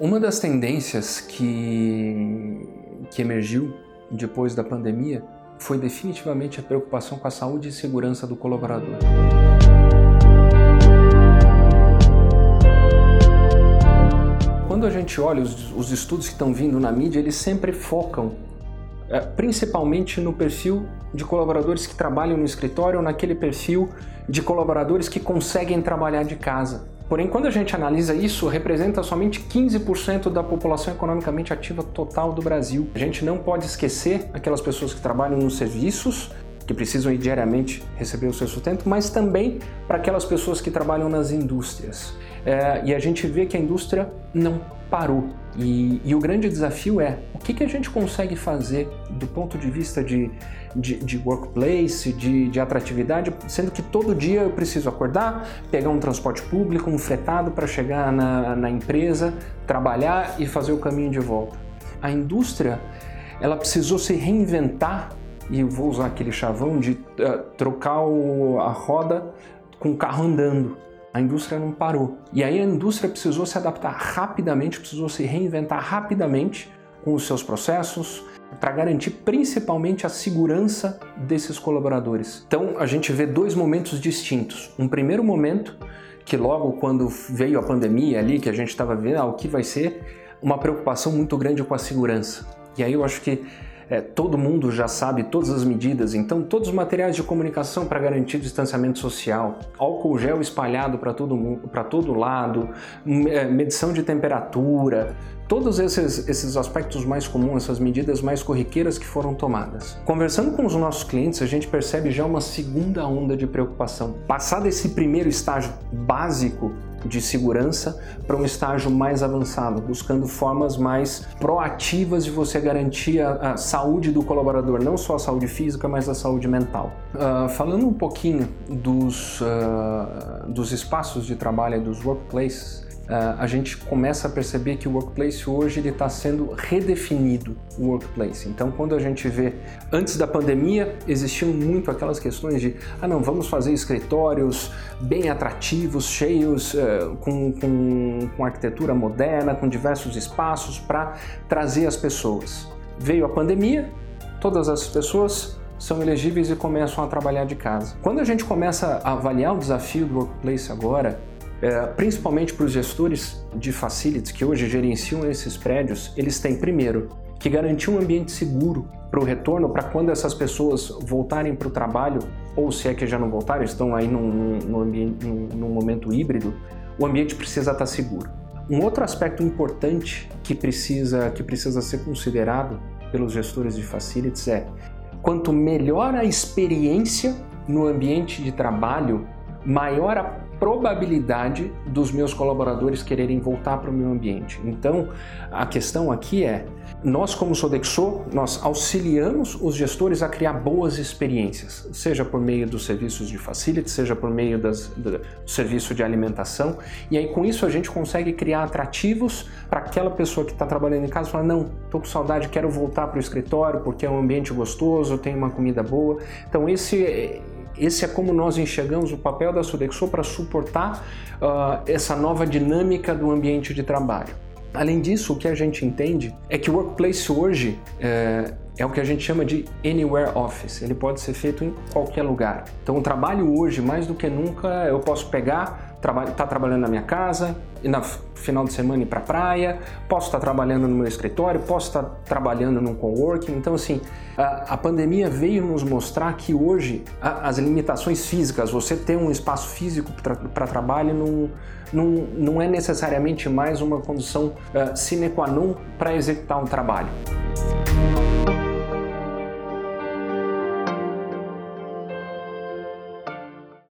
Uma das tendências que, que emergiu depois da pandemia foi definitivamente a preocupação com a saúde e segurança do colaborador. Quando a gente olha os, os estudos que estão vindo na mídia, eles sempre focam é, principalmente no perfil de colaboradores que trabalham no escritório ou naquele perfil de colaboradores que conseguem trabalhar de casa. Porém, quando a gente analisa isso, representa somente 15% da população economicamente ativa total do Brasil. A gente não pode esquecer aquelas pessoas que trabalham nos serviços, que precisam ir diariamente receber o seu sustento, mas também para aquelas pessoas que trabalham nas indústrias. É, e a gente vê que a indústria não parou. E, e, o grande desafio é o que, que a gente consegue fazer do ponto de vista de, de, de workplace, de, de, atratividade, sendo que todo dia eu preciso acordar, pegar um transporte público, um fretado para chegar na, na empresa, trabalhar e fazer o caminho de volta. A indústria ela precisou se reinventar e vou usar aquele chavão de uh, trocar o, a roda com o carro andando a indústria não parou. E aí a indústria precisou se adaptar rapidamente, precisou se reinventar rapidamente com os seus processos para garantir principalmente a segurança desses colaboradores. Então a gente vê dois momentos distintos. Um primeiro momento que logo quando veio a pandemia ali, que a gente estava vendo ah, o que vai ser, uma preocupação muito grande com a segurança. E aí eu acho que é, todo mundo já sabe todas as medidas, então todos os materiais de comunicação para garantir distanciamento social, álcool gel espalhado para todo, para todo lado, é, medição de temperatura, todos esses, esses aspectos mais comuns, essas medidas mais corriqueiras que foram tomadas. Conversando com os nossos clientes, a gente percebe já uma segunda onda de preocupação. Passado esse primeiro estágio básico de segurança para um estágio mais avançado, buscando formas mais proativas de você garantir a, a saúde do colaborador, não só a saúde física, mas a saúde mental. Uh, falando um pouquinho dos, uh, dos espaços de trabalho, dos workplaces, Uh, a gente começa a perceber que o workplace hoje ele está sendo redefinido o workplace. Então, quando a gente vê antes da pandemia existiam muito aquelas questões de ah não vamos fazer escritórios bem atrativos, cheios uh, com, com, com arquitetura moderna, com diversos espaços para trazer as pessoas. Veio a pandemia, todas as pessoas são elegíveis e começam a trabalhar de casa. Quando a gente começa a avaliar o desafio do workplace agora, é, principalmente para os gestores de facilities que hoje gerenciam esses prédios, eles têm primeiro que garantir um ambiente seguro para o retorno, para quando essas pessoas voltarem para o trabalho, ou se é que já não voltaram, estão aí num, num, ambiente, num, num momento híbrido, o ambiente precisa estar seguro. Um outro aspecto importante que precisa, que precisa ser considerado pelos gestores de facilities é quanto melhor a experiência no ambiente de trabalho, maior a probabilidade dos meus colaboradores quererem voltar para o meu ambiente. Então, a questão aqui é, nós como Sodexo, nós auxiliamos os gestores a criar boas experiências, seja por meio dos serviços de facility, seja por meio das, do serviço de alimentação, e aí com isso a gente consegue criar atrativos para aquela pessoa que está trabalhando em casa falar, não, estou com saudade, quero voltar para o escritório porque é um ambiente gostoso, tem uma comida boa. Então esse esse é como nós enxergamos o papel da Sodexo para suportar uh, essa nova dinâmica do ambiente de trabalho. Além disso, o que a gente entende é que o workplace hoje é, é, o que a gente chama de anywhere office. Ele pode ser feito em qualquer lugar. Então, o trabalho hoje, mais do que nunca, eu posso pegar estar tá trabalhando na minha casa e na final de semana ir para a praia, posso estar tá trabalhando no meu escritório, posso estar tá trabalhando num coworking. Então, assim, a, a pandemia veio nos mostrar que hoje a, as limitações físicas, você ter um espaço físico para trabalho não, não, não é necessariamente mais uma condição uh, sine qua non para executar um trabalho.